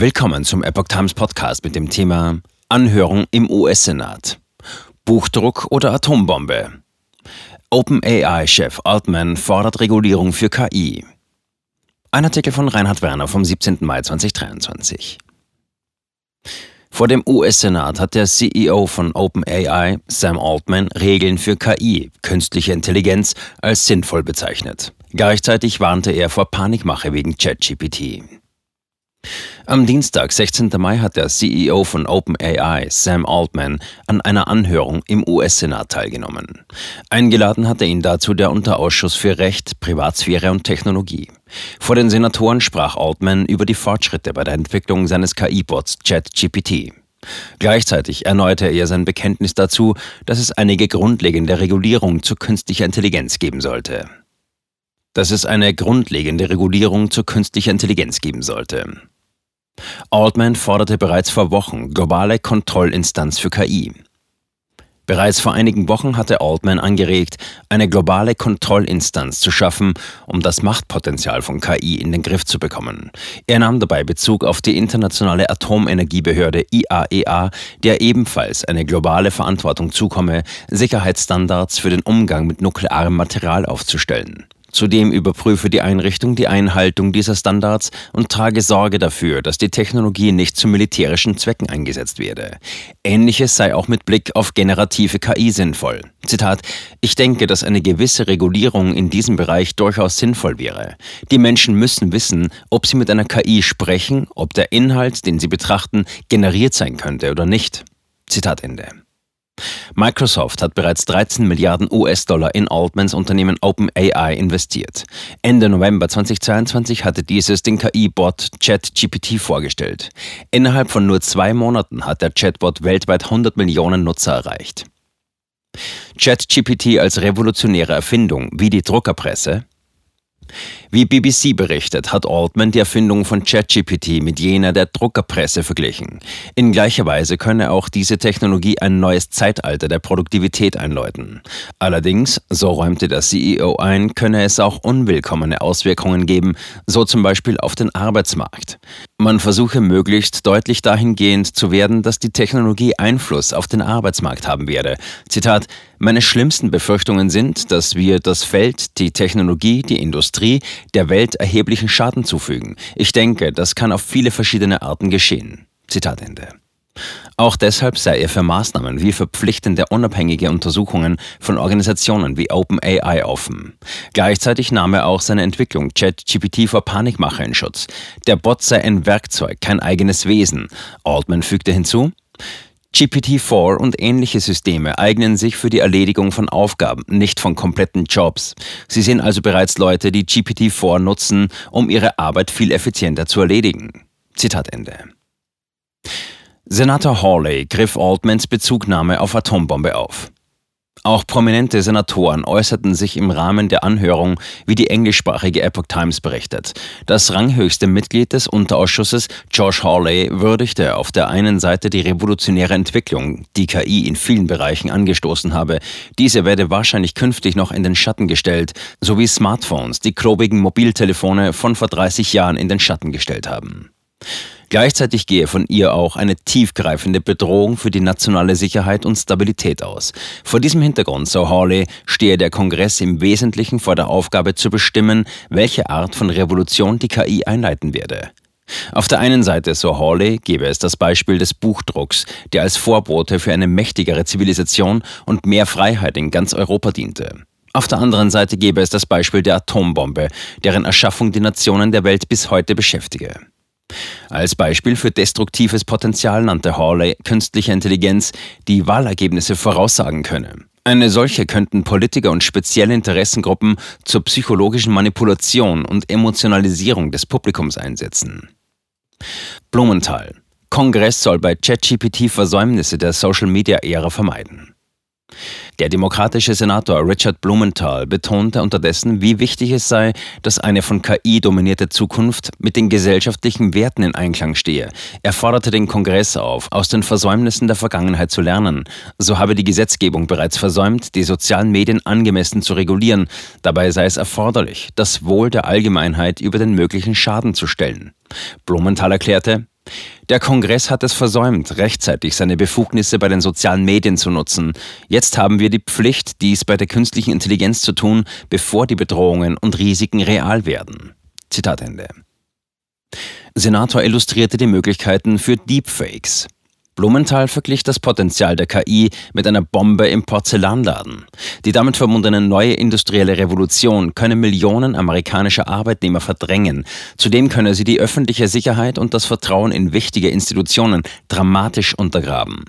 Willkommen zum Epoch Times Podcast mit dem Thema Anhörung im US-Senat. Buchdruck oder Atombombe? OpenAI-Chef Altman fordert Regulierung für KI. Ein Artikel von Reinhard Werner vom 17. Mai 2023. Vor dem US-Senat hat der CEO von OpenAI, Sam Altman, Regeln für KI, künstliche Intelligenz, als sinnvoll bezeichnet. Gleichzeitig warnte er vor Panikmache wegen ChatGPT. Am Dienstag, 16. Mai, hat der CEO von OpenAI, Sam Altman, an einer Anhörung im US-Senat teilgenommen. Eingeladen hatte ihn dazu der Unterausschuss für Recht, Privatsphäre und Technologie. Vor den Senatoren sprach Altman über die Fortschritte bei der Entwicklung seines KI-Bots ChatGPT. Gleichzeitig erneuerte er sein Bekenntnis dazu, dass es einige grundlegende Regulierung zu künstlicher Intelligenz geben sollte. Dass es eine grundlegende Regulierung zur künstlicher Intelligenz geben sollte. Altman forderte bereits vor Wochen globale Kontrollinstanz für KI. Bereits vor einigen Wochen hatte Altman angeregt, eine globale Kontrollinstanz zu schaffen, um das Machtpotenzial von KI in den Griff zu bekommen. Er nahm dabei Bezug auf die internationale Atomenergiebehörde IAEA, e der ebenfalls eine globale Verantwortung zukomme, Sicherheitsstandards für den Umgang mit nuklearem Material aufzustellen. Zudem überprüfe die Einrichtung die Einhaltung dieser Standards und trage Sorge dafür, dass die Technologie nicht zu militärischen Zwecken eingesetzt werde. Ähnliches sei auch mit Blick auf generative KI sinnvoll. Zitat, ich denke, dass eine gewisse Regulierung in diesem Bereich durchaus sinnvoll wäre. Die Menschen müssen wissen, ob sie mit einer KI sprechen, ob der Inhalt, den sie betrachten, generiert sein könnte oder nicht. Zitat Ende. Microsoft hat bereits 13 Milliarden US-Dollar in Altmans Unternehmen OpenAI investiert. Ende November 2022 hatte dieses den KI-Bot ChatGPT vorgestellt. Innerhalb von nur zwei Monaten hat der Chatbot weltweit 100 Millionen Nutzer erreicht. ChatGPT als revolutionäre Erfindung wie die Druckerpresse, wie BBC berichtet, hat Altman die Erfindung von ChatGPT mit jener der Druckerpresse verglichen. In gleicher Weise könne auch diese Technologie ein neues Zeitalter der Produktivität einläuten. Allerdings, so räumte der CEO ein, könne es auch unwillkommene Auswirkungen geben, so zum Beispiel auf den Arbeitsmarkt. Man versuche möglichst deutlich dahingehend zu werden, dass die Technologie Einfluss auf den Arbeitsmarkt haben werde. Zitat, meine schlimmsten Befürchtungen sind, dass wir das Feld, die Technologie, die Industrie, der Welt erheblichen Schaden zufügen. Ich denke, das kann auf viele verschiedene Arten geschehen. Zitat Ende. Auch deshalb sei er für Maßnahmen wie verpflichtende unabhängige Untersuchungen von Organisationen wie OpenAI offen. Gleichzeitig nahm er auch seine Entwicklung ChatGPT vor Panikmache in Schutz. Der Bot sei ein Werkzeug, kein eigenes Wesen. Altman fügte hinzu, GPT-4 und ähnliche Systeme eignen sich für die Erledigung von Aufgaben, nicht von kompletten Jobs. Sie sind also bereits Leute, die GPT-4 nutzen, um ihre Arbeit viel effizienter zu erledigen. Zitat Ende. Senator Hawley griff Altmans Bezugnahme auf Atombombe auf. Auch prominente Senatoren äußerten sich im Rahmen der Anhörung, wie die englischsprachige Epoch Times berichtet. Das ranghöchste Mitglied des Unterausschusses, George Hawley, würdigte auf der einen Seite die revolutionäre Entwicklung, die KI in vielen Bereichen angestoßen habe. Diese werde wahrscheinlich künftig noch in den Schatten gestellt, sowie Smartphones, die klobigen Mobiltelefone von vor 30 Jahren in den Schatten gestellt haben. Gleichzeitig gehe von ihr auch eine tiefgreifende Bedrohung für die nationale Sicherheit und Stabilität aus. Vor diesem Hintergrund, so Hawley, stehe der Kongress im Wesentlichen vor der Aufgabe zu bestimmen, welche Art von Revolution die KI einleiten werde. Auf der einen Seite, so Hawley, gebe es das Beispiel des Buchdrucks, der als Vorbote für eine mächtigere Zivilisation und mehr Freiheit in ganz Europa diente. Auf der anderen Seite gebe es das Beispiel der Atombombe, deren Erschaffung die Nationen der Welt bis heute beschäftige. Als Beispiel für destruktives Potenzial nannte Hawley künstliche Intelligenz, die Wahlergebnisse voraussagen könne. Eine solche könnten Politiker und spezielle Interessengruppen zur psychologischen Manipulation und Emotionalisierung des Publikums einsetzen. Blumenthal. Kongress soll bei ChatGPT Versäumnisse der Social-Media-Ära vermeiden. Der demokratische Senator Richard Blumenthal betonte unterdessen, wie wichtig es sei, dass eine von KI dominierte Zukunft mit den gesellschaftlichen Werten in Einklang stehe. Er forderte den Kongress auf, aus den Versäumnissen der Vergangenheit zu lernen. So habe die Gesetzgebung bereits versäumt, die sozialen Medien angemessen zu regulieren. Dabei sei es erforderlich, das Wohl der Allgemeinheit über den möglichen Schaden zu stellen. Blumenthal erklärte, Der Kongress hat es versäumt, rechtzeitig seine Befugnisse bei den sozialen Medien zu nutzen. Jetzt haben wir die Pflicht, dies bei der künstlichen Intelligenz zu tun, bevor die Bedrohungen und Risiken real werden. Zitat Ende. Senator illustrierte die Möglichkeiten für Deepfakes. Blumenthal verglich das Potenzial der KI mit einer Bombe im Porzellanladen. Die damit verbundene neue industrielle Revolution könne Millionen amerikanischer Arbeitnehmer verdrängen. Zudem könne sie die öffentliche Sicherheit und das Vertrauen in wichtige Institutionen dramatisch untergraben.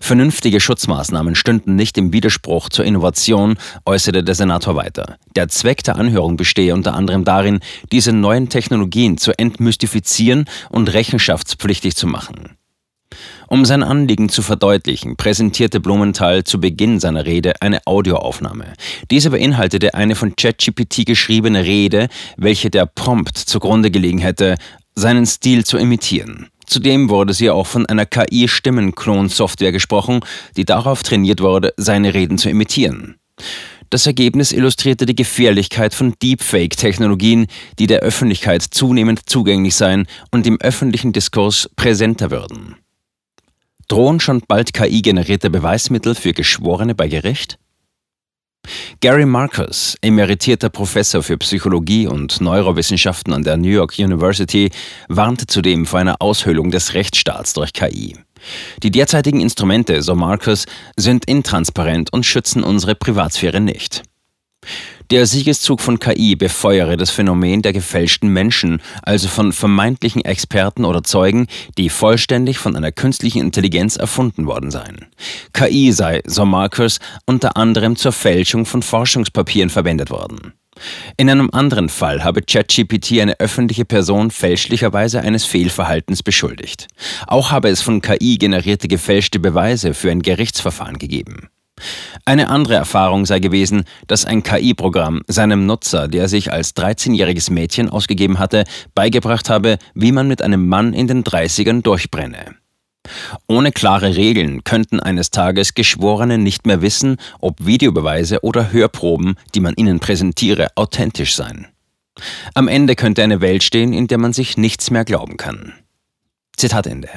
Vernünftige Schutzmaßnahmen stünden nicht im Widerspruch zur Innovation, äußerte der Senator weiter. Der Zweck der Anhörung bestehe unter anderem darin, diese neuen Technologien zu entmystifizieren und rechenschaftspflichtig zu machen. Um sein Anliegen zu verdeutlichen, präsentierte Blumenthal zu Beginn seiner Rede eine Audioaufnahme. Diese beinhaltete eine von ChatGPT geschriebene Rede, welche der Prompt zugrunde gelegen hätte, seinen Stil zu imitieren. Zudem wurde sie auch von einer KI-Stimmenklon-Software gesprochen, die darauf trainiert wurde, seine Reden zu imitieren. Das Ergebnis illustrierte die Gefährlichkeit von Deepfake-Technologien, die der Öffentlichkeit zunehmend zugänglich seien und im öffentlichen Diskurs präsenter würden. Drohen schon bald KI-generierte Beweismittel für Geschworene bei Gericht? Gary Marcus, emeritierter Professor für Psychologie und Neurowissenschaften an der New York University, warnte zudem vor einer Aushöhlung des Rechtsstaats durch KI. Die derzeitigen Instrumente, so Marcus, sind intransparent und schützen unsere Privatsphäre nicht. Der Siegeszug von KI befeuere das Phänomen der gefälschten Menschen, also von vermeintlichen Experten oder Zeugen, die vollständig von einer künstlichen Intelligenz erfunden worden seien. KI sei, so Marcus, unter anderem zur Fälschung von Forschungspapieren verwendet worden. In einem anderen Fall habe ChatGPT eine öffentliche Person fälschlicherweise eines Fehlverhaltens beschuldigt. Auch habe es von KI generierte gefälschte Beweise für ein Gerichtsverfahren gegeben. Eine andere Erfahrung sei gewesen, dass ein KI-Programm seinem Nutzer, der sich als 13-jähriges Mädchen ausgegeben hatte, beigebracht habe, wie man mit einem Mann in den 30ern durchbrenne. Ohne klare Regeln könnten eines Tages Geschworene nicht mehr wissen, ob Videobeweise oder Hörproben, die man ihnen präsentiere, authentisch seien. Am Ende könnte eine Welt stehen, in der man sich nichts mehr glauben kann. Zitat Ende.